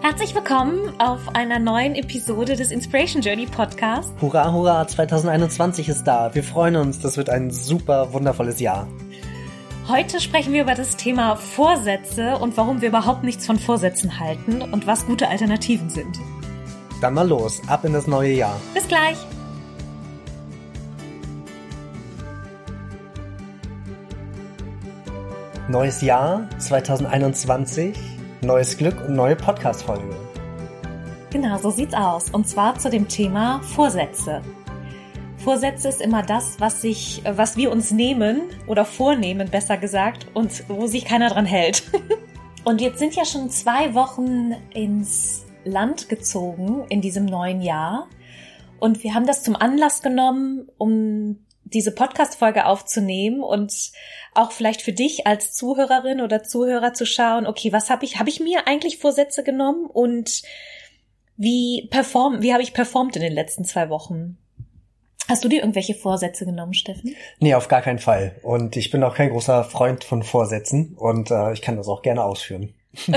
Herzlich willkommen auf einer neuen Episode des Inspiration Journey Podcast. Hurra, hurra, 2021 ist da. Wir freuen uns, das wird ein super wundervolles Jahr. Heute sprechen wir über das Thema Vorsätze und warum wir überhaupt nichts von Vorsätzen halten und was gute Alternativen sind. Dann mal los, ab in das neue Jahr. Bis gleich. Neues Jahr 2021 neues Glück und neue Podcast-Folge. Genau, so sieht's aus. Und zwar zu dem Thema Vorsätze. Vorsätze ist immer das, was sich, was wir uns nehmen oder vornehmen, besser gesagt, und wo sich keiner dran hält. und jetzt sind ja schon zwei Wochen ins Land gezogen in diesem neuen Jahr. Und wir haben das zum Anlass genommen, um diese Podcast-Folge aufzunehmen und auch vielleicht für dich als Zuhörerin oder Zuhörer zu schauen, okay, was habe ich, habe ich mir eigentlich Vorsätze genommen und wie perform, wie habe ich performt in den letzten zwei Wochen? Hast du dir irgendwelche Vorsätze genommen, Steffen? Nee, auf gar keinen Fall. Und ich bin auch kein großer Freund von Vorsätzen und äh, ich kann das auch gerne ausführen.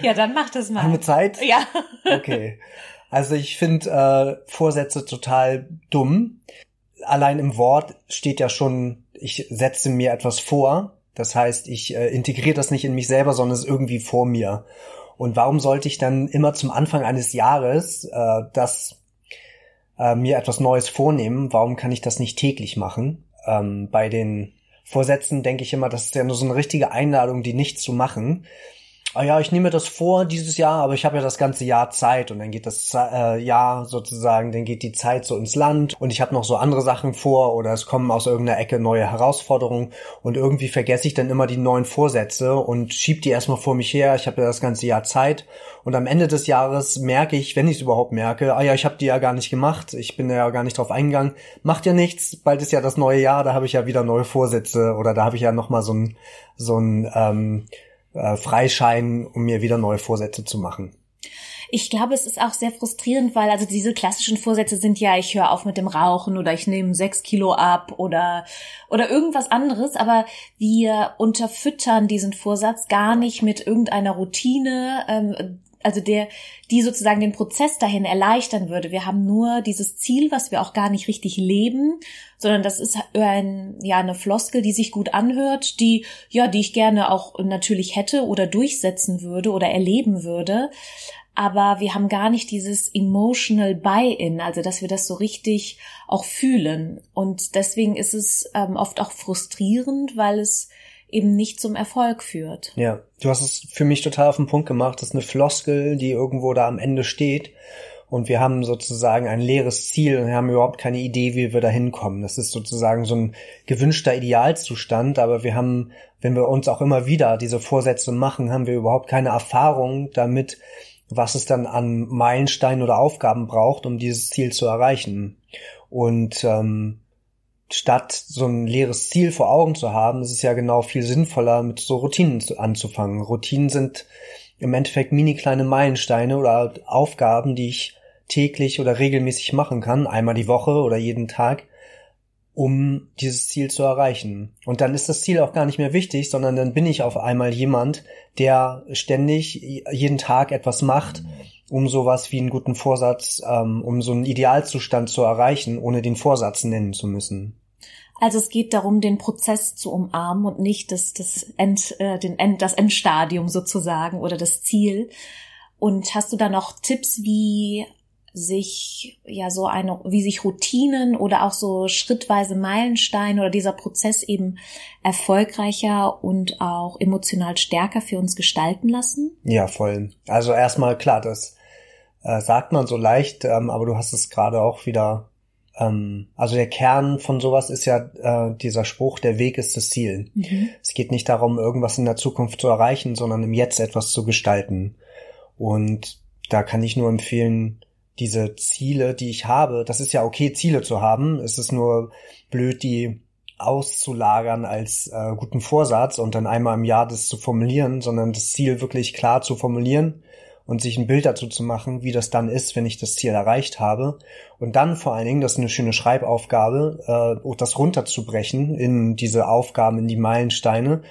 ja, dann mach das mal. Haben wir Zeit? Ja. Okay. Also ich finde äh, Vorsätze total dumm. Allein im Wort steht ja schon, ich setze mir etwas vor. Das heißt, ich äh, integriere das nicht in mich selber, sondern es ist irgendwie vor mir. Und warum sollte ich dann immer zum Anfang eines Jahres äh, das äh, mir etwas Neues vornehmen? Warum kann ich das nicht täglich machen? Ähm, bei den Vorsätzen denke ich immer, das ist ja nur so eine richtige Einladung, die nichts zu machen ah ja, ich nehme das vor dieses Jahr, aber ich habe ja das ganze Jahr Zeit und dann geht das äh, Jahr sozusagen, dann geht die Zeit so ins Land und ich habe noch so andere Sachen vor oder es kommen aus irgendeiner Ecke neue Herausforderungen und irgendwie vergesse ich dann immer die neuen Vorsätze und schieb die erstmal vor mich her. Ich habe ja das ganze Jahr Zeit und am Ende des Jahres merke ich, wenn ich es überhaupt merke, ah ja, ich habe die ja gar nicht gemacht, ich bin ja gar nicht drauf eingegangen, macht ja nichts, bald ist ja das neue Jahr, da habe ich ja wieder neue Vorsätze oder da habe ich ja noch mal so ein so ein ähm, äh, Freischein, um mir wieder neue Vorsätze zu machen. Ich glaube, es ist auch sehr frustrierend, weil also diese klassischen Vorsätze sind ja, ich höre auf mit dem Rauchen oder ich nehme sechs Kilo ab oder oder irgendwas anderes, aber wir unterfüttern diesen Vorsatz gar nicht mit irgendeiner Routine, ähm, also der, die sozusagen den Prozess dahin erleichtern würde. Wir haben nur dieses Ziel, was wir auch gar nicht richtig leben, sondern das ist ein, ja, eine Floskel, die sich gut anhört, die, ja, die ich gerne auch natürlich hätte oder durchsetzen würde oder erleben würde. Aber wir haben gar nicht dieses emotional buy-in, also dass wir das so richtig auch fühlen. Und deswegen ist es ähm, oft auch frustrierend, weil es eben nicht zum Erfolg führt. Ja, du hast es für mich total auf den Punkt gemacht. Das ist eine Floskel, die irgendwo da am Ende steht. Und wir haben sozusagen ein leeres Ziel und haben überhaupt keine Idee, wie wir da hinkommen. Das ist sozusagen so ein gewünschter Idealzustand, aber wir haben, wenn wir uns auch immer wieder diese Vorsätze machen, haben wir überhaupt keine Erfahrung damit, was es dann an Meilensteinen oder Aufgaben braucht, um dieses Ziel zu erreichen. Und ähm, statt so ein leeres Ziel vor Augen zu haben, ist es ja genau viel sinnvoller, mit so Routinen anzufangen. Routinen sind im Endeffekt mini kleine Meilensteine oder Aufgaben, die ich täglich oder regelmäßig machen kann, einmal die Woche oder jeden Tag, um dieses Ziel zu erreichen. Und dann ist das Ziel auch gar nicht mehr wichtig, sondern dann bin ich auf einmal jemand, der ständig jeden Tag etwas macht, um sowas wie einen guten Vorsatz, ähm, um so einen Idealzustand zu erreichen, ohne den Vorsatz nennen zu müssen. Also es geht darum, den Prozess zu umarmen und nicht das, das, End, äh, den End, das Endstadium sozusagen oder das Ziel. Und hast du da noch Tipps, wie sich ja so eine, wie sich Routinen oder auch so schrittweise Meilensteine oder dieser Prozess eben erfolgreicher und auch emotional stärker für uns gestalten lassen? Ja, voll. Also erstmal klar, das äh, sagt man so leicht, ähm, aber du hast es gerade auch wieder ähm, also der Kern von sowas ist ja äh, dieser Spruch, der Weg ist das Ziel. Mhm. Es geht nicht darum, irgendwas in der Zukunft zu erreichen, sondern im Jetzt etwas zu gestalten. Und da kann ich nur empfehlen, diese Ziele, die ich habe, das ist ja okay, Ziele zu haben. Es ist nur blöd, die auszulagern als äh, guten Vorsatz und dann einmal im Jahr das zu formulieren, sondern das Ziel wirklich klar zu formulieren und sich ein Bild dazu zu machen, wie das dann ist, wenn ich das Ziel erreicht habe. Und dann vor allen Dingen, das ist eine schöne Schreibaufgabe, äh, das runterzubrechen in diese Aufgaben, in die Meilensteine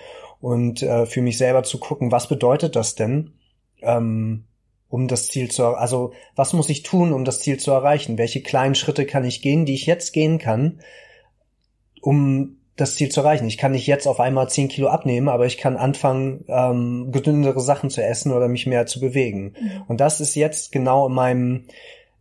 und äh, für mich selber zu gucken, was bedeutet das denn? Ähm, um das Ziel zu, also was muss ich tun, um das Ziel zu erreichen? Welche kleinen Schritte kann ich gehen, die ich jetzt gehen kann, um das Ziel zu erreichen? Ich kann nicht jetzt auf einmal zehn Kilo abnehmen, aber ich kann anfangen, ähm, gesündere Sachen zu essen oder mich mehr zu bewegen. Mhm. Und das ist jetzt genau in meinem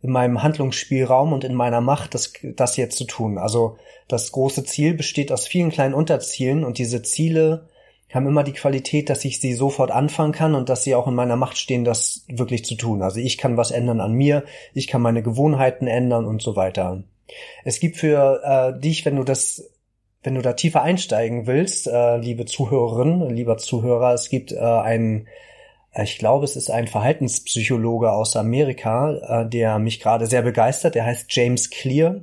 in meinem Handlungsspielraum und in meiner Macht, das, das jetzt zu tun. Also das große Ziel besteht aus vielen kleinen Unterzielen und diese Ziele haben immer die Qualität, dass ich sie sofort anfangen kann und dass sie auch in meiner Macht stehen, das wirklich zu tun. Also ich kann was ändern an mir, ich kann meine Gewohnheiten ändern und so weiter. Es gibt für äh, dich, wenn du das, wenn du da tiefer einsteigen willst, äh, liebe Zuhörerin, lieber Zuhörer, es gibt äh, einen ich glaube, es ist ein Verhaltenspsychologe aus Amerika, äh, der mich gerade sehr begeistert. Der heißt James Clear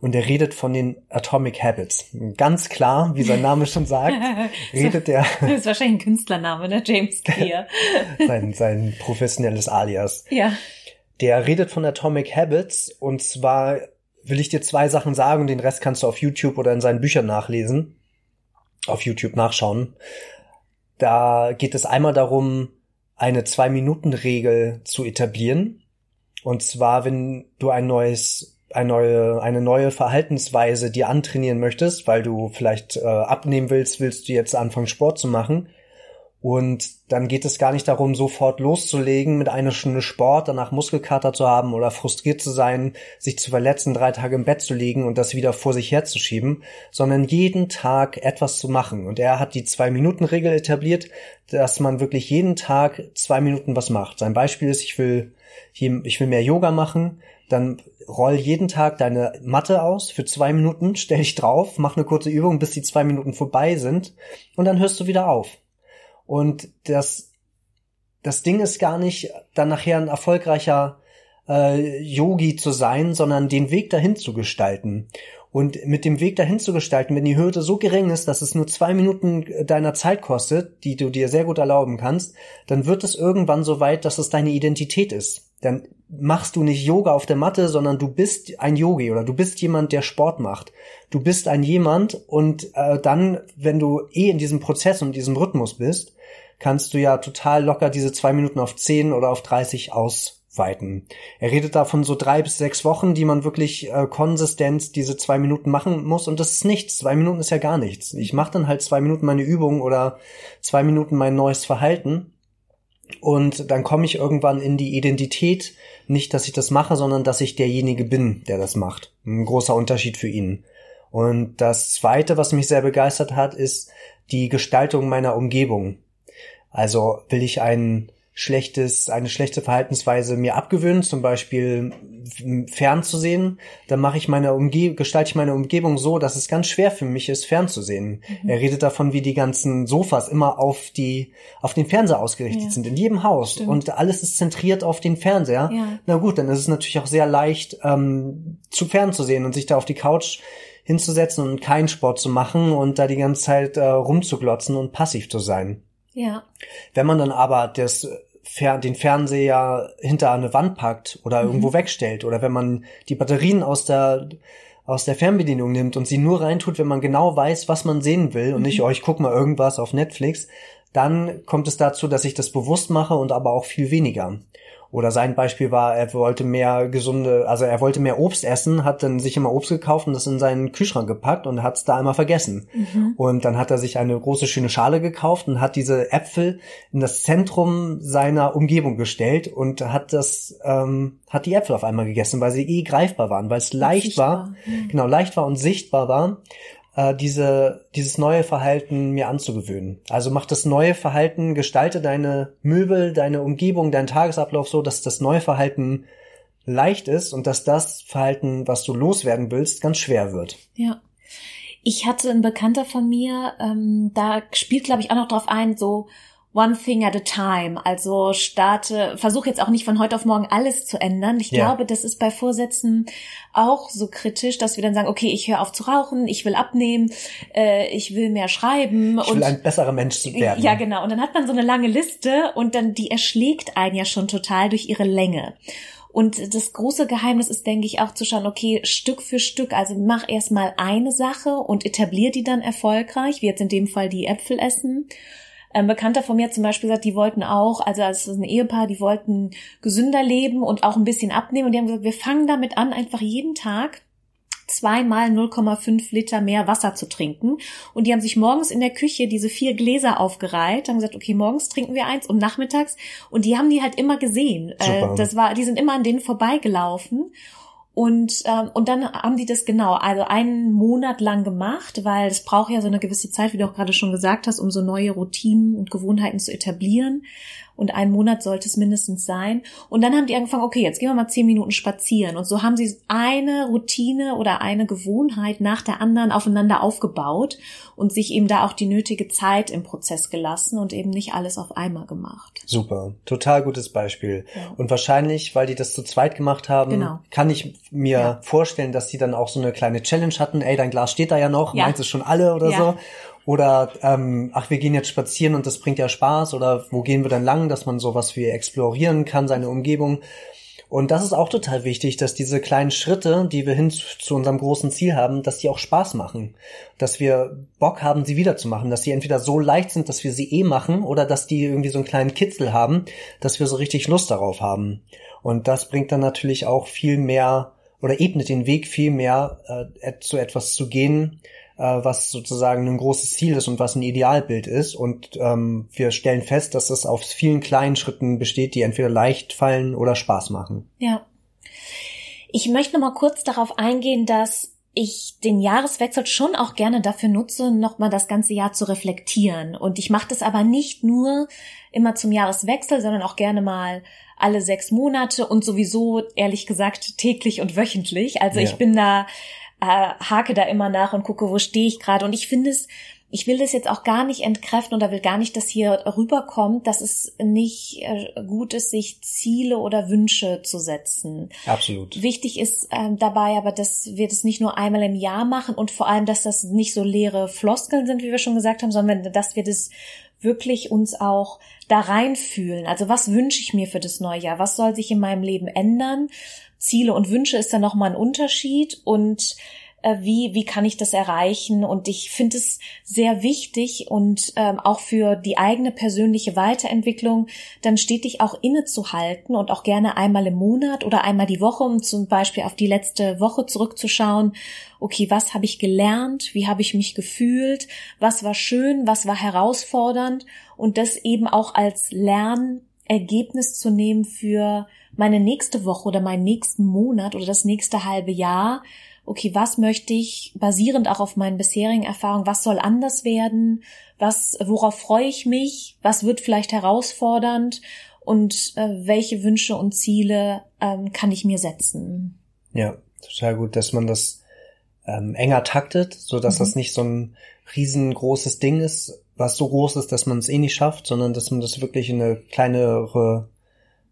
und der redet von den Atomic Habits. Ganz klar, wie sein Name schon sagt, redet der. Das ist wahrscheinlich ein Künstlername, ne? James Clear. sein, sein professionelles Alias. Ja. Der redet von Atomic Habits und zwar will ich dir zwei Sachen sagen, den Rest kannst du auf YouTube oder in seinen Büchern nachlesen. Auf YouTube nachschauen. Da geht es einmal darum, eine Zwei-Minuten-Regel zu etablieren. Und zwar, wenn du ein neues, eine neue, eine neue Verhaltensweise dir antrainieren möchtest, weil du vielleicht äh, abnehmen willst, willst du jetzt anfangen, Sport zu machen, und dann geht es gar nicht darum, sofort loszulegen mit einer Stunde Sport, danach Muskelkater zu haben oder frustriert zu sein, sich zu verletzen, drei Tage im Bett zu liegen und das wieder vor sich herzuschieben, sondern jeden Tag etwas zu machen. Und er hat die Zwei-Minuten-Regel etabliert, dass man wirklich jeden Tag zwei Minuten was macht. Sein Beispiel ist, ich will, ich will mehr Yoga machen, dann roll jeden Tag deine Matte aus für zwei Minuten, stell dich drauf, mach eine kurze Übung, bis die zwei Minuten vorbei sind und dann hörst du wieder auf. Und das, das Ding ist gar nicht, dann nachher ein erfolgreicher äh, Yogi zu sein, sondern den Weg dahin zu gestalten. Und mit dem Weg dahin zu gestalten, wenn die Hürde so gering ist, dass es nur zwei Minuten deiner Zeit kostet, die du dir sehr gut erlauben kannst, dann wird es irgendwann so weit, dass es deine Identität ist. Dann machst du nicht Yoga auf der Matte, sondern du bist ein Yogi oder du bist jemand, der Sport macht. Du bist ein jemand und äh, dann, wenn du eh in diesem Prozess und diesem Rhythmus bist, kannst du ja total locker diese zwei Minuten auf zehn oder auf dreißig ausweiten. Er redet da von so drei bis sechs Wochen, die man wirklich äh, konsistent diese zwei Minuten machen muss und das ist nichts. Zwei Minuten ist ja gar nichts. Ich mache dann halt zwei Minuten meine Übung oder zwei Minuten mein neues Verhalten und dann komme ich irgendwann in die Identität, nicht, dass ich das mache, sondern dass ich derjenige bin, der das macht. Ein großer Unterschied für ihn. Und das Zweite, was mich sehr begeistert hat, ist die Gestaltung meiner Umgebung. Also will ich ein schlechtes, eine schlechte Verhaltensweise mir abgewöhnen, zum Beispiel fernzusehen, dann mache ich meine Umgebung, gestalte ich meine Umgebung so, dass es ganz schwer für mich ist, fernzusehen. Mhm. Er redet davon, wie die ganzen Sofas immer auf die, auf den Fernseher ausgerichtet ja. sind, in jedem Haus. Stimmt. Und alles ist zentriert auf den Fernseher. Ja. Na gut, dann ist es natürlich auch sehr leicht, ähm, zu fernzusehen und sich da auf die Couch hinzusetzen und keinen Sport zu machen und da die ganze Zeit äh, rumzuglotzen und passiv zu sein. Ja. Wenn man dann aber das den Fernseher hinter eine Wand packt oder mhm. irgendwo wegstellt oder wenn man die Batterien aus der aus der Fernbedienung nimmt und sie nur reintut, wenn man genau weiß, was man sehen will und mhm. nicht, oh, ich guck mal irgendwas auf Netflix, dann kommt es dazu, dass ich das bewusst mache und aber auch viel weniger. Oder sein Beispiel war, er wollte mehr gesunde, also er wollte mehr Obst essen, hat dann sich immer Obst gekauft und das in seinen Kühlschrank gepackt und hat es da einmal vergessen. Mhm. Und dann hat er sich eine große schöne Schale gekauft und hat diese Äpfel in das Zentrum seiner Umgebung gestellt und hat das, ähm, hat die Äpfel auf einmal gegessen, weil sie eh greifbar waren, weil es leicht sichtbar. war, mhm. genau, leicht war und sichtbar war äh, diese, dieses neue Verhalten mir anzugewöhnen. Also mach das neue Verhalten, gestalte deine Möbel, deine Umgebung, deinen Tagesablauf so, dass das neue Verhalten leicht ist und dass das Verhalten, was du loswerden willst, ganz schwer wird. Ja. Ich hatte einen Bekannter von mir, ähm, da spielt, glaube ich, auch noch drauf ein, so one thing at a time. Also starte, versuche jetzt auch nicht von heute auf morgen alles zu ändern. Ich ja. glaube, das ist bei Vorsätzen auch so kritisch, dass wir dann sagen, okay, ich höre auf zu rauchen, ich will abnehmen, äh, ich will mehr schreiben. Ich will ein besserer Mensch werden. Ja, genau. Und dann hat man so eine lange Liste und dann die erschlägt einen ja schon total durch ihre Länge. Und das große Geheimnis ist, denke ich, auch zu schauen, okay, Stück für Stück, also mach erstmal eine Sache und etablier die dann erfolgreich, wie jetzt in dem Fall die Äpfel essen. Ein Bekannter von mir zum Beispiel sagt, die wollten auch, also als ein Ehepaar, die wollten gesünder leben und auch ein bisschen abnehmen. Und die haben gesagt, wir fangen damit an, einfach jeden Tag zweimal 0,5 Liter mehr Wasser zu trinken. Und die haben sich morgens in der Küche diese vier Gläser aufgereiht, haben gesagt, okay, morgens trinken wir eins und nachmittags. Und die haben die halt immer gesehen. Äh, Super. Das war, die sind immer an denen vorbeigelaufen. Und, ähm, und dann haben die das genau, also einen Monat lang gemacht, weil es braucht ja so eine gewisse Zeit, wie du auch gerade schon gesagt hast, um so neue Routinen und Gewohnheiten zu etablieren und ein Monat sollte es mindestens sein. Und dann haben die angefangen, okay, jetzt gehen wir mal zehn Minuten spazieren. Und so haben sie eine Routine oder eine Gewohnheit nach der anderen aufeinander aufgebaut und sich eben da auch die nötige Zeit im Prozess gelassen und eben nicht alles auf einmal gemacht. Super, total gutes Beispiel. Ja. Und wahrscheinlich, weil die das zu zweit gemacht haben, genau. kann ich mir ja. vorstellen, dass die dann auch so eine kleine Challenge hatten. Ey, dein Glas steht da ja noch, ja. meinst du schon alle oder so? Oder ähm, ach, wir gehen jetzt spazieren und das bringt ja Spaß oder wo gehen wir dann lang, dass man sowas wie explorieren kann, seine Umgebung. Und das ist auch total wichtig, dass diese kleinen Schritte, die wir hin zu unserem großen Ziel haben, dass die auch Spaß machen. Dass wir Bock haben, sie wiederzumachen. Dass sie entweder so leicht sind, dass wir sie eh machen oder dass die irgendwie so einen kleinen Kitzel haben, dass wir so richtig Lust darauf haben. Und das bringt dann natürlich auch viel mehr oder ebnet den Weg viel mehr äh, zu etwas zu gehen, was sozusagen ein großes Ziel ist und was ein Idealbild ist. Und ähm, wir stellen fest, dass es aus vielen kleinen Schritten besteht, die entweder leicht fallen oder Spaß machen. Ja. Ich möchte noch mal kurz darauf eingehen, dass ich den Jahreswechsel schon auch gerne dafür nutze, nochmal das ganze Jahr zu reflektieren. Und ich mache das aber nicht nur immer zum Jahreswechsel, sondern auch gerne mal alle sechs Monate und sowieso, ehrlich gesagt, täglich und wöchentlich. Also ja. ich bin da äh, hake da immer nach und gucke, wo stehe ich gerade. Und ich finde es, ich will das jetzt auch gar nicht entkräften oder will gar nicht, dass hier rüberkommt, dass es nicht äh, gut ist, sich Ziele oder Wünsche zu setzen. Absolut. Wichtig ist ähm, dabei aber, dass wir das nicht nur einmal im Jahr machen und vor allem, dass das nicht so leere Floskeln sind, wie wir schon gesagt haben, sondern dass wir das wirklich uns auch da reinfühlen. Also was wünsche ich mir für das neue Jahr? Was soll sich in meinem Leben ändern? Ziele und Wünsche ist dann nochmal ein Unterschied und äh, wie, wie kann ich das erreichen? Und ich finde es sehr wichtig und ähm, auch für die eigene persönliche Weiterentwicklung dann stetig auch innezuhalten und auch gerne einmal im Monat oder einmal die Woche, um zum Beispiel auf die letzte Woche zurückzuschauen. Okay, was habe ich gelernt? Wie habe ich mich gefühlt? Was war schön? Was war herausfordernd? Und das eben auch als Lernergebnis zu nehmen für meine nächste Woche oder meinen nächsten Monat oder das nächste halbe Jahr, okay, was möchte ich basierend auch auf meinen bisherigen Erfahrungen, was soll anders werden, was, worauf freue ich mich, was wird vielleicht herausfordernd? Und äh, welche Wünsche und Ziele ähm, kann ich mir setzen. Ja, total gut, dass man das ähm, enger taktet, so dass mhm. das nicht so ein riesengroßes Ding ist, was so groß ist, dass man es eh nicht schafft, sondern dass man das wirklich in eine kleinere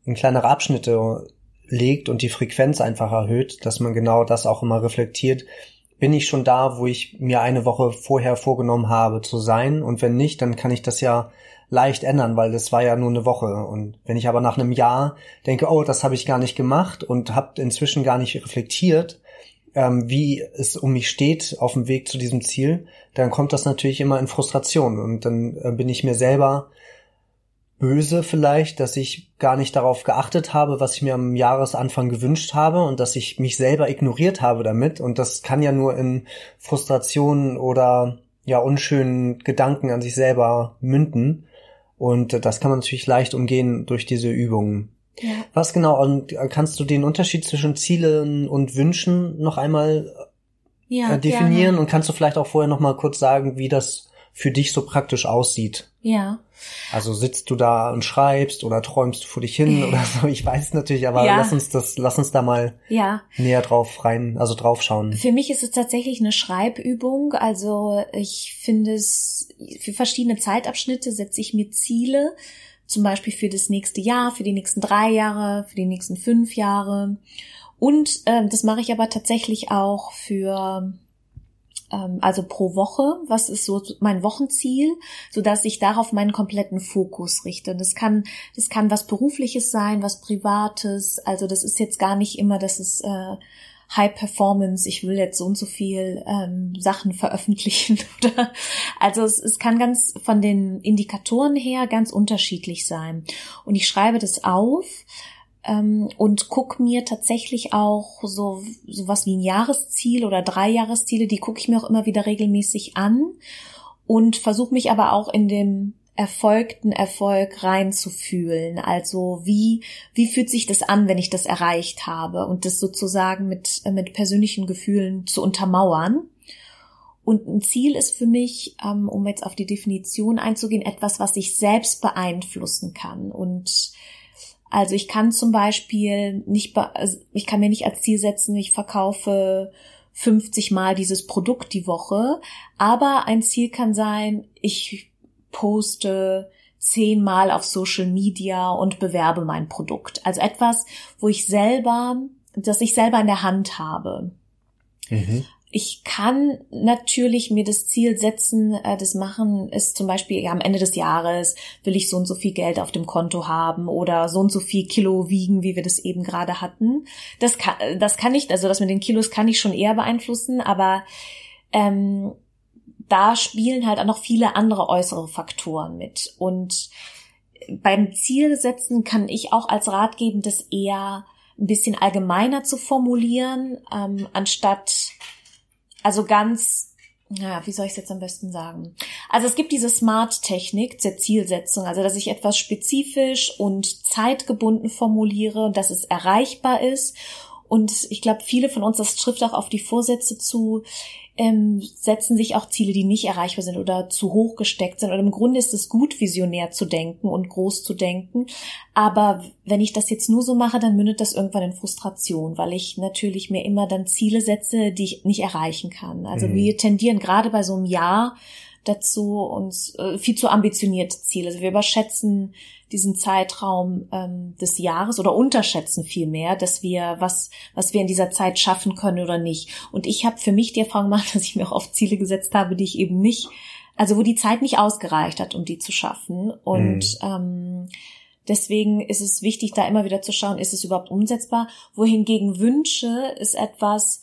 in kleinere Abschnitte legt und die Frequenz einfach erhöht, dass man genau das auch immer reflektiert. Bin ich schon da, wo ich mir eine Woche vorher vorgenommen habe zu sein? Und wenn nicht, dann kann ich das ja leicht ändern, weil das war ja nur eine Woche. Und wenn ich aber nach einem Jahr denke, oh, das habe ich gar nicht gemacht und habe inzwischen gar nicht reflektiert, ähm, wie es um mich steht auf dem Weg zu diesem Ziel, dann kommt das natürlich immer in Frustration. Und dann äh, bin ich mir selber böse vielleicht, dass ich gar nicht darauf geachtet habe, was ich mir am Jahresanfang gewünscht habe und dass ich mich selber ignoriert habe damit. Und das kann ja nur in Frustrationen oder ja unschönen Gedanken an sich selber münden. Und das kann man natürlich leicht umgehen durch diese Übungen. Ja. Was genau, und kannst du den Unterschied zwischen Zielen und Wünschen noch einmal ja, äh, definieren? Gerne. Und kannst du vielleicht auch vorher noch mal kurz sagen, wie das für dich so praktisch aussieht. Ja. Also sitzt du da und schreibst oder träumst du vor dich hin oder so. Ich weiß natürlich, aber Ja. lass uns das, lass uns da mal Ja. näher drauf rein, also drauf schauen. Für mich ist es tatsächlich eine Schreibübung. Also ich finde es, für verschiedene Zeitabschnitte setze ich mir Ziele, zum Beispiel für das nächste Jahr, für die nächsten drei Jahre, für die nächsten fünf Jahre. Und ähm, das mache ich aber tatsächlich auch für ähm, also pro Woche, was ist so mein Wochenziel, so dass ich darauf meinen kompletten Fokus richte. Das kann, das kann was Berufliches sein, was Privates. Also das ist jetzt gar nicht immer, dass es äh, High Performance, ich will jetzt so und so viel ähm, Sachen veröffentlichen oder also es, es kann ganz von den Indikatoren her ganz unterschiedlich sein. Und ich schreibe das auf ähm, und guck mir tatsächlich auch so sowas wie ein Jahresziel oder drei Jahresziele, die gucke ich mir auch immer wieder regelmäßig an und versuche mich aber auch in dem erfolgten Erfolg reinzufühlen. Also wie, wie fühlt sich das an, wenn ich das erreicht habe und das sozusagen mit, mit persönlichen Gefühlen zu untermauern. Und ein Ziel ist für mich, ähm, um jetzt auf die Definition einzugehen, etwas, was ich selbst beeinflussen kann. Und also ich kann zum Beispiel nicht, also ich kann mir nicht als Ziel setzen, ich verkaufe 50 Mal dieses Produkt die Woche, aber ein Ziel kann sein, ich poste zehnmal auf Social Media und bewerbe mein Produkt. Also etwas, wo ich selber, das ich selber in der Hand habe. Mhm. Ich kann natürlich mir das Ziel setzen, äh, das machen ist zum Beispiel, ja, am Ende des Jahres will ich so und so viel Geld auf dem Konto haben oder so und so viel Kilo wiegen, wie wir das eben gerade hatten. Das kann, das kann ich, also das mit den Kilos kann ich schon eher beeinflussen, aber ähm, da spielen halt auch noch viele andere äußere Faktoren mit. Und beim Ziel setzen kann ich auch als Rat geben, das eher ein bisschen allgemeiner zu formulieren, ähm, anstatt also ganz, naja, wie soll ich es jetzt am besten sagen? Also es gibt diese Smart-Technik zur Zielsetzung, also dass ich etwas spezifisch und zeitgebunden formuliere und dass es erreichbar ist. Und ich glaube, viele von uns, das trifft auch auf die Vorsätze zu, ähm, setzen sich auch Ziele, die nicht erreichbar sind oder zu hoch gesteckt sind. Und im Grunde ist es gut, visionär zu denken und groß zu denken. Aber wenn ich das jetzt nur so mache, dann mündet das irgendwann in Frustration, weil ich natürlich mir immer dann Ziele setze, die ich nicht erreichen kann. Also Mhm. wir tendieren gerade bei so einem Jahr dazu, uns äh, viel zu ambitionierte Ziele. Also wir überschätzen diesen Zeitraum ähm, des Jahres oder unterschätzen vielmehr, dass wir was, was wir in dieser Zeit schaffen können oder nicht. Und ich habe für mich die Erfahrung gemacht, dass ich mir auch oft Ziele gesetzt habe, die ich eben nicht, also wo die Zeit nicht ausgereicht hat, um die zu schaffen. Und ähm, deswegen ist es wichtig, da immer wieder zu schauen, ist es überhaupt umsetzbar? Wohingegen Wünsche ist etwas,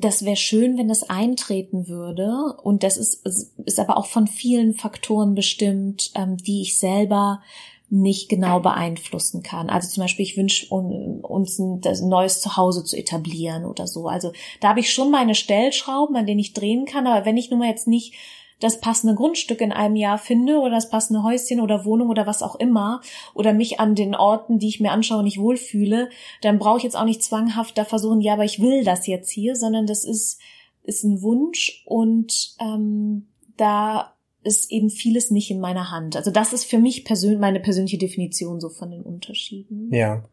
das wäre schön, wenn das eintreten würde. Und das ist, ist aber auch von vielen Faktoren bestimmt, ähm, die ich selber nicht genau beeinflussen kann. Also zum Beispiel, ich wünsche un- uns ein neues Zuhause zu etablieren oder so. Also da habe ich schon meine Stellschrauben, an denen ich drehen kann. Aber wenn ich nun mal jetzt nicht das passende Grundstück in einem Jahr finde oder das passende Häuschen oder Wohnung oder was auch immer oder mich an den Orten, die ich mir anschaue, nicht wohlfühle, dann brauche ich jetzt auch nicht zwanghaft da versuchen, ja, aber ich will das jetzt hier, sondern das ist, ist ein Wunsch und ähm, da ist eben vieles nicht in meiner Hand. Also das ist für mich persönlich meine persönliche Definition so von den Unterschieden. Ja.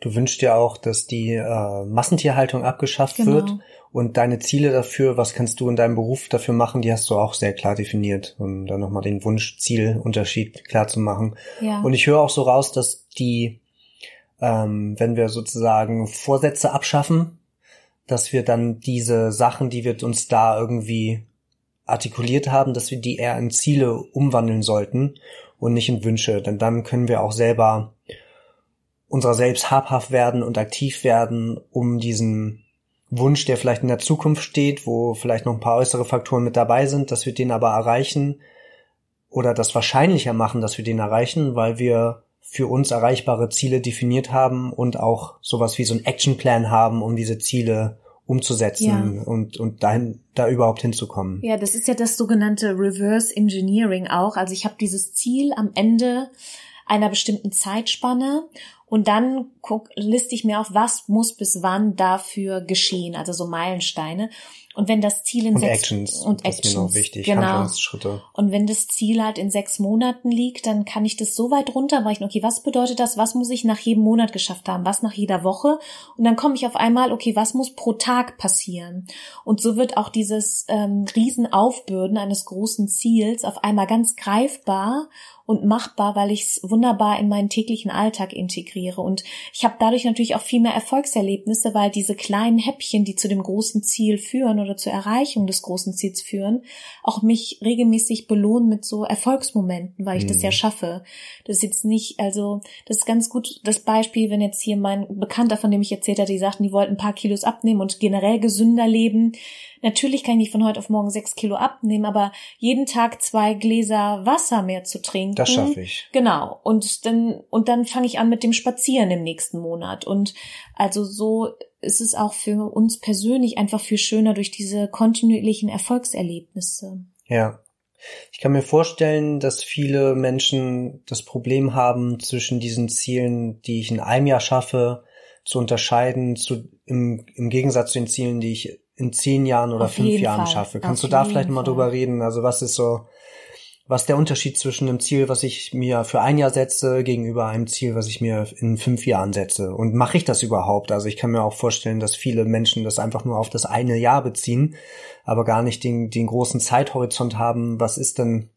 Du wünschst dir auch, dass die äh, Massentierhaltung abgeschafft Genau. wird und deine Ziele dafür, was kannst du in deinem Beruf dafür machen, die hast du auch sehr klar definiert, um dann nochmal den Wunsch-Ziel-Unterschied klar zu machen. Ja. Und ich höre auch so raus, dass die, ähm, wenn wir sozusagen Vorsätze abschaffen, dass wir dann diese Sachen, die wir uns da irgendwie artikuliert haben, dass wir die eher in Ziele umwandeln sollten und nicht in Wünsche. Denn dann können wir auch selber unserer selbst habhaft werden und aktiv werden, um diesen Wunsch, der vielleicht in der Zukunft steht, wo vielleicht noch ein paar äußere Faktoren mit dabei sind, dass wir den aber erreichen oder das wahrscheinlicher machen, dass wir den erreichen, weil wir für uns erreichbare Ziele definiert haben und auch sowas wie so ein Actionplan haben, um diese Ziele umzusetzen Ja. und, und dahin, da überhaupt hinzukommen. Ja, das ist ja das sogenannte Reverse Engineering auch. Also ich habe dieses Ziel am Ende einer bestimmten Zeitspanne Und dann guck, liste ich mir auf, was muss bis wann dafür geschehen, also so Meilensteine. Und wenn das Ziel in und sechs Actions, und das Actions, ist mir noch wichtig, genau. Und wenn das Ziel halt in sechs Monaten liegt, dann kann ich das so weit runterbrechen. Okay, was bedeutet das? Was muss ich nach jedem Monat geschafft haben? Was nach jeder Woche? Und dann komme ich auf einmal, okay, was muss pro Tag passieren? Und so wird auch dieses ähm, Riesenaufbürden eines großen Ziels auf einmal ganz greifbar und machbar, weil ich es wunderbar in meinen täglichen Alltag integriere. Und ich habe dadurch natürlich auch viel mehr Erfolgserlebnisse, weil diese kleinen Häppchen, die zu dem großen Ziel führen oder zur Erreichung des großen Ziels führen, auch mich regelmäßig belohnen mit so Erfolgsmomenten, weil ich mhm. das ja schaffe. Das ist jetzt nicht, also das ist ganz gut das Beispiel, wenn jetzt hier mein Bekannter, von dem ich erzählt hatte, die sagten, die wollten ein paar Kilos abnehmen und generell gesünder leben Natürlich kann ich nicht von heute auf morgen sechs Kilo abnehmen, aber jeden Tag zwei Gläser Wasser mehr zu trinken. Das schaffe ich. Genau. Und dann, und dann fange ich an mit dem Spazieren im nächsten Monat. Und also so ist es auch für uns persönlich einfach viel schöner durch diese kontinuierlichen Erfolgserlebnisse. Ja. Ich kann mir vorstellen, dass viele Menschen das Problem haben, zwischen diesen Zielen, die ich in einem Jahr schaffe, zu unterscheiden, zu, im, im Gegensatz zu den Zielen, die ich in zehn Jahren oder Auf fünf Jahren Fall. schaffe. Kannst Auf du da vielleicht mal drüber reden? Also was ist so, was der Unterschied zwischen einem Ziel, was ich mir für ein Jahr setze, gegenüber einem Ziel, was ich mir in fünf Jahren setze? Und mache ich das überhaupt? Also ich kann mir auch vorstellen, dass viele Menschen das einfach nur auf das eine Jahr beziehen, aber gar nicht den, den großen Zeithorizont haben. Was ist denn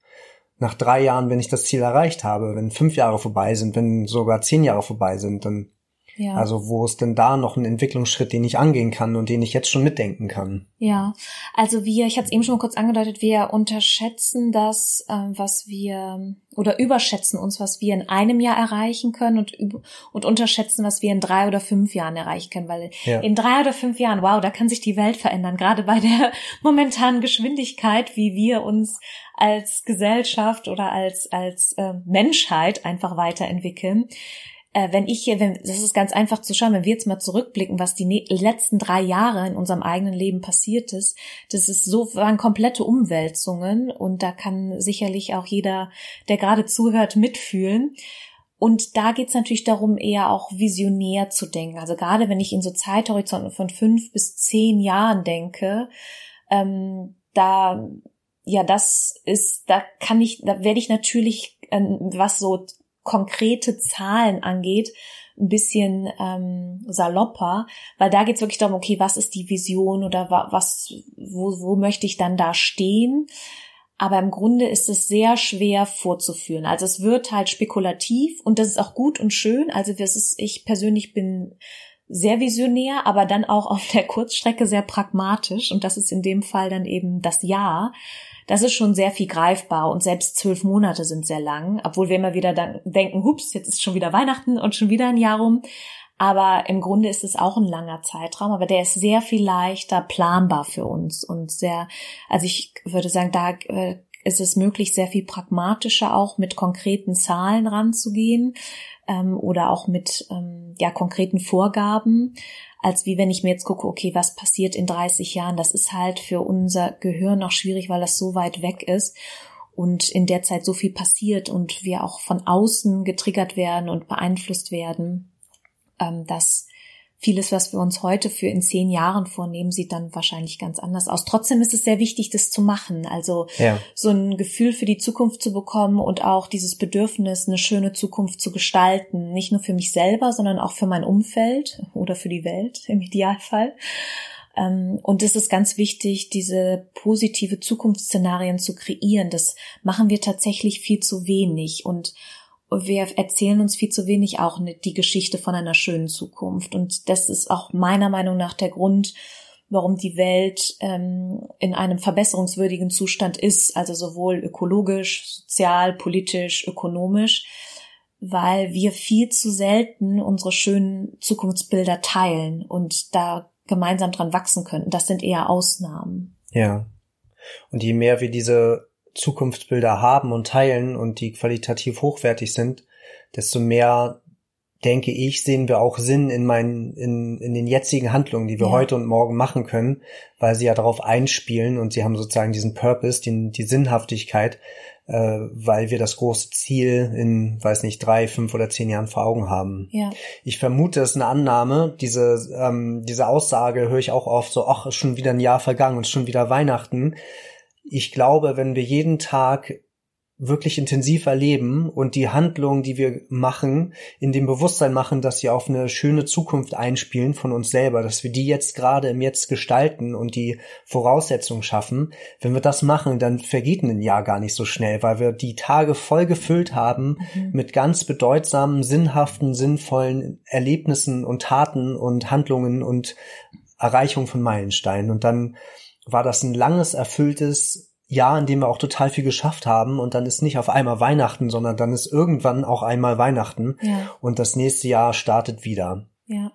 nach drei Jahren, wenn ich das Ziel erreicht habe? Wenn fünf Jahre vorbei sind, wenn sogar zehn Jahre vorbei sind, dann ja. Also wo ist denn da noch ein Entwicklungsschritt, den ich angehen kann und den ich jetzt schon mitdenken kann? Ja, also wir, ich hatte es eben schon mal kurz angedeutet, wir unterschätzen das, äh, was wir oder überschätzen uns, was wir in einem Jahr erreichen können und und unterschätzen, was wir in drei oder fünf Jahren erreichen können, weil ja. in drei oder fünf Jahren, wow, da kann sich die Welt verändern, gerade bei der momentanen Geschwindigkeit, wie wir uns als Gesellschaft oder als als äh, Menschheit einfach weiterentwickeln äh, wenn ich hier, wenn, das ist ganz einfach zu schauen, wenn wir jetzt mal zurückblicken, was die ne letzten drei Jahre in unserem eigenen Leben passiert ist, das ist so, waren komplette Umwälzungen und da kann sicherlich auch jeder, der gerade zuhört, mitfühlen. Und da geht's natürlich darum, eher auch visionär zu denken. Also gerade wenn ich in so Zeithorizonten von fünf bis zehn Jahren denke, ähm, da ja, das ist, da kann ich, da werde ich natürlich, ähm, was so konkrete Zahlen angeht, ein bisschen ähm, salopper, weil da geht es wirklich darum, okay, was ist die Vision oder was, wo, wo möchte ich dann da stehen? Aber im Grunde ist es sehr schwer vorzuführen. Also es wird halt spekulativ und das ist auch gut und schön. Also das ist, ich persönlich bin sehr visionär, aber dann auch auf der Kurzstrecke sehr pragmatisch. Und das ist in dem Fall dann eben das Ja das ist schon sehr viel greifbar und selbst zwölf Monate sind sehr lang, obwohl wir immer wieder dann denken, hups, jetzt ist schon wieder Weihnachten und schon wieder ein Jahr rum. Aber im Grunde ist es auch ein langer Zeitraum, aber der ist sehr viel leichter planbar für uns und sehr, also ich würde sagen, da äh, ist es möglich, sehr viel pragmatischer auch mit konkreten Zahlen ranzugehen ähm, oder auch mit ähm, ja konkreten Vorgaben als wie wenn ich mir jetzt gucke, okay, was passiert in 30 Jahren? Das ist halt für unser Gehirn noch schwierig, weil das so weit weg ist und in der Zeit so viel passiert und wir auch von außen getriggert werden und beeinflusst werden, ähm, dass vieles, was wir uns heute für in zehn Jahren vornehmen, sieht dann wahrscheinlich ganz anders aus. Trotzdem ist es sehr wichtig, das zu machen. Also ja. so ein Gefühl für die Zukunft zu bekommen und auch dieses Bedürfnis, eine schöne Zukunft zu gestalten. Nicht nur für mich selber, sondern auch für mein Umfeld oder für die Welt im Idealfall. Ähm, und es ist ganz wichtig, diese positive Zukunftsszenarien zu kreieren. Das machen wir tatsächlich viel zu wenig. Und wir erzählen uns viel zu wenig auch die Geschichte von einer schönen Zukunft. Und das ist auch meiner Meinung nach der Grund, warum die Welt ähm, in einem verbesserungswürdigen Zustand ist, also sowohl ökologisch, sozial, politisch, ökonomisch, weil wir viel zu selten unsere schönen Zukunftsbilder teilen und da gemeinsam dran wachsen könnten. Das sind eher Ausnahmen. Ja. Und je mehr wir diese Zukunftsbilder haben und teilen und die qualitativ hochwertig sind, desto mehr denke ich, sehen wir auch Sinn in meinen, in, in den jetzigen Handlungen, die wir ja. heute und morgen machen können, weil sie ja darauf einspielen und sie haben sozusagen diesen Purpose, die, die Sinnhaftigkeit, äh, weil wir das große Ziel in, weiß nicht, drei, fünf oder zehn Jahren vor Augen haben. Ja. Ich vermute, es ist eine Annahme. Diese, ähm, diese Aussage höre ich auch oft so, ach, ist schon wieder ein Jahr vergangen und schon wieder Weihnachten. Ich glaube, wenn wir jeden Tag wirklich intensiv erleben und die Handlungen, die wir machen, in dem Bewusstsein machen, dass sie auf eine schöne Zukunft einspielen von uns selber, dass wir die jetzt gerade im Jetzt gestalten und die Voraussetzungen schaffen. Wenn wir das machen, dann vergeht ein Jahr gar nicht so schnell, weil wir die Tage voll gefüllt haben mhm. mit ganz bedeutsamen, sinnhaften, sinnvollen Erlebnissen und Taten und Handlungen und Erreichung von Meilensteinen. Und dann war das ein langes, erfülltes, Jahr, in dem wir auch total viel geschafft haben und dann ist nicht auf einmal Weihnachten, sondern dann ist irgendwann auch einmal Weihnachten ja. und das nächste Jahr startet wieder. Ja.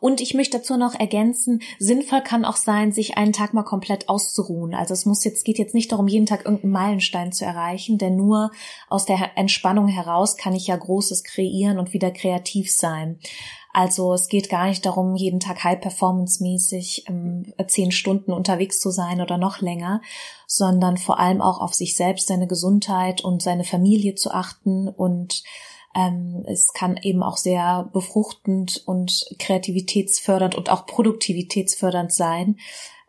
Und ich möchte dazu noch ergänzen, sinnvoll kann auch sein, sich einen Tag mal komplett auszuruhen. Also es muss jetzt, geht jetzt nicht darum, jeden Tag irgendeinen Meilenstein zu erreichen, denn nur aus der Entspannung heraus kann ich ja Großes kreieren und wieder kreativ sein. Also es geht gar nicht darum, jeden Tag high-performance-mäßig ähm, zehn Stunden unterwegs zu sein oder noch länger, sondern vor allem auch auf sich selbst, seine Gesundheit und seine Familie zu achten und ähm, es kann eben auch sehr befruchtend und kreativitätsfördernd und auch produktivitätsfördernd sein,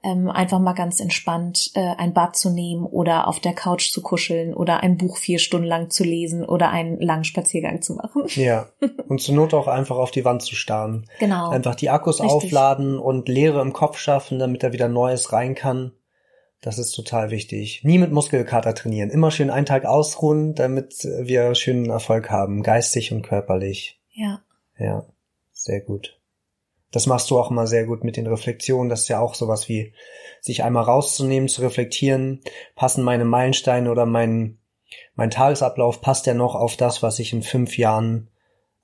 ähm, einfach mal ganz entspannt äh, ein Bad zu nehmen oder auf der Couch zu kuscheln oder ein Buch vier Stunden lang zu lesen oder einen langen Spaziergang zu machen. Ja. Und zur Not auch einfach auf die Wand zu starren. Genau. Einfach die Akkus Richtig. aufladen und Leere im Kopf schaffen, damit da wieder Neues rein kann. Das ist total wichtig. Nie mit Muskelkater trainieren. Immer schön einen Tag ausruhen, damit wir schönen Erfolg haben, geistig und körperlich. Ja. Ja. Sehr gut. Das machst du auch immer sehr gut mit den Reflexionen. Das ist ja auch sowas wie, sich einmal rauszunehmen, zu reflektieren, passen meine Meilensteine oder mein, mein Tagesablauf, passt ja noch auf das, was ich in fünf Jahren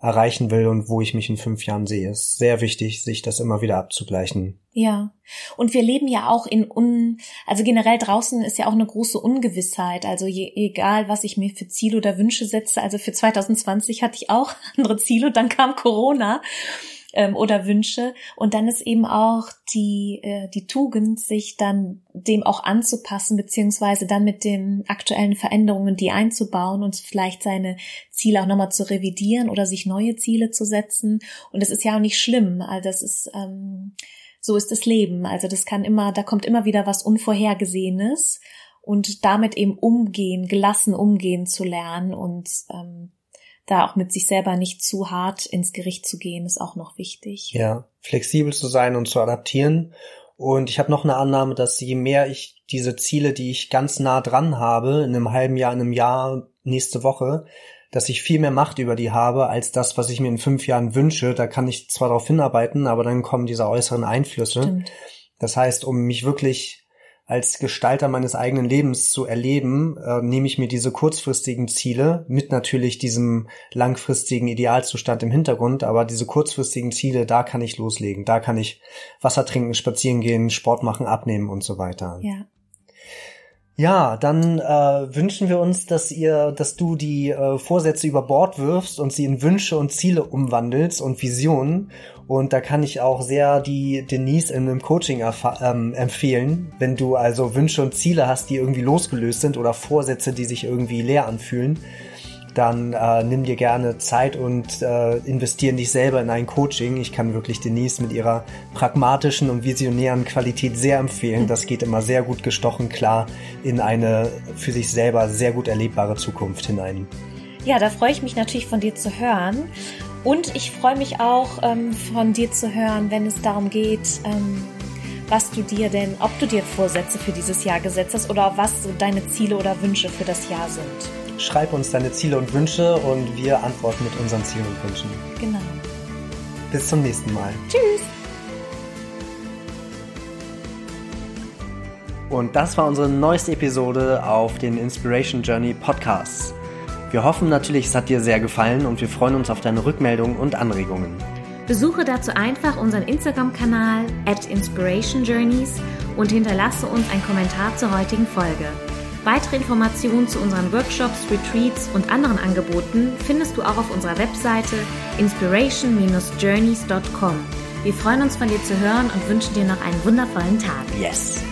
erreichen will und wo ich mich in fünf Jahren sehe. Es ist sehr wichtig, sich das immer wieder abzugleichen. Ja. Und wir leben ja auch in un, also generell draußen ist ja auch eine große Ungewissheit. Also je, egal, was ich mir für Ziele oder Wünsche setze. Also für 2020 hatte ich auch andere Ziele und dann kam Corona ähm, oder Wünsche. Und dann ist eben auch die, äh, die Tugend, sich dann dem auch anzupassen, beziehungsweise dann mit den aktuellen Veränderungen die einzubauen und vielleicht seine Ziele auch nochmal zu revidieren oder sich neue Ziele zu setzen. Und das ist ja auch nicht schlimm. Also das ist, ähm, so ist das Leben. Also das kann immer, da kommt immer wieder was Unvorhergesehenes und damit eben umgehen, gelassen umgehen zu lernen und ähm, da auch mit sich selber nicht zu hart ins Gericht zu gehen, ist auch noch wichtig. Ja, flexibel zu sein und zu adaptieren. Und ich habe noch eine Annahme, dass je mehr ich diese Ziele, die ich ganz nah dran habe, in einem halben Jahr, in einem Jahr, nächste Woche, dass ich viel mehr Macht über die habe, als das, was ich mir in fünf Jahren wünsche. Da kann ich zwar darauf hinarbeiten, aber dann kommen diese äußeren Einflüsse. Stimmt. Das heißt, um mich wirklich als Gestalter meines eigenen Lebens zu erleben, äh, nehme ich mir diese kurzfristigen Ziele mit natürlich diesem langfristigen Idealzustand im Hintergrund, aber diese kurzfristigen Ziele, da kann ich loslegen, da kann ich Wasser trinken, spazieren gehen, Sport machen, abnehmen und so weiter. Ja. Ja, dann äh, wünschen wir uns, dass ihr, dass du die äh, Vorsätze über Bord wirfst und sie in Wünsche und Ziele umwandelst und Visionen. Und da kann ich auch sehr die Denise in einem Coaching ähm, empfehlen, wenn du also Wünsche und Ziele hast, die irgendwie losgelöst sind oder Vorsätze, die sich irgendwie leer anfühlen dann äh, nimm dir gerne Zeit und äh, investier in dich selber in ein Coaching. Ich kann wirklich Denise mit ihrer pragmatischen und visionären Qualität sehr empfehlen. Das geht immer sehr gut gestochen klar in eine für sich selber sehr gut erlebbare Zukunft hinein. Ja, da freue ich mich natürlich von dir zu hören. Und ich freue mich auch ähm, von dir zu hören, wenn es darum geht, ähm, was du dir denn, ob du dir Vorsätze für dieses Jahr gesetzt hast oder was so deine Ziele oder Wünsche für das Jahr sind. Schreib uns deine Ziele und Wünsche und wir antworten mit unseren Zielen und Wünschen. Genau. Bis zum nächsten Mal. Tschüss. Und das war unsere neueste Episode auf den Inspiration Journey Podcasts. Wir hoffen natürlich, es hat dir sehr gefallen und wir freuen uns auf deine Rückmeldungen und Anregungen. Besuche dazu einfach unseren Instagram-Kanal at Inspiration Journeys und hinterlasse uns einen Kommentar zur heutigen Folge. Weitere Informationen zu unseren Workshops, Retreats und anderen Angeboten findest du auch auf unserer Webseite inspiration-journeys.com. Wir freuen uns von dir zu hören und wünschen dir noch einen wundervollen Tag. Yes!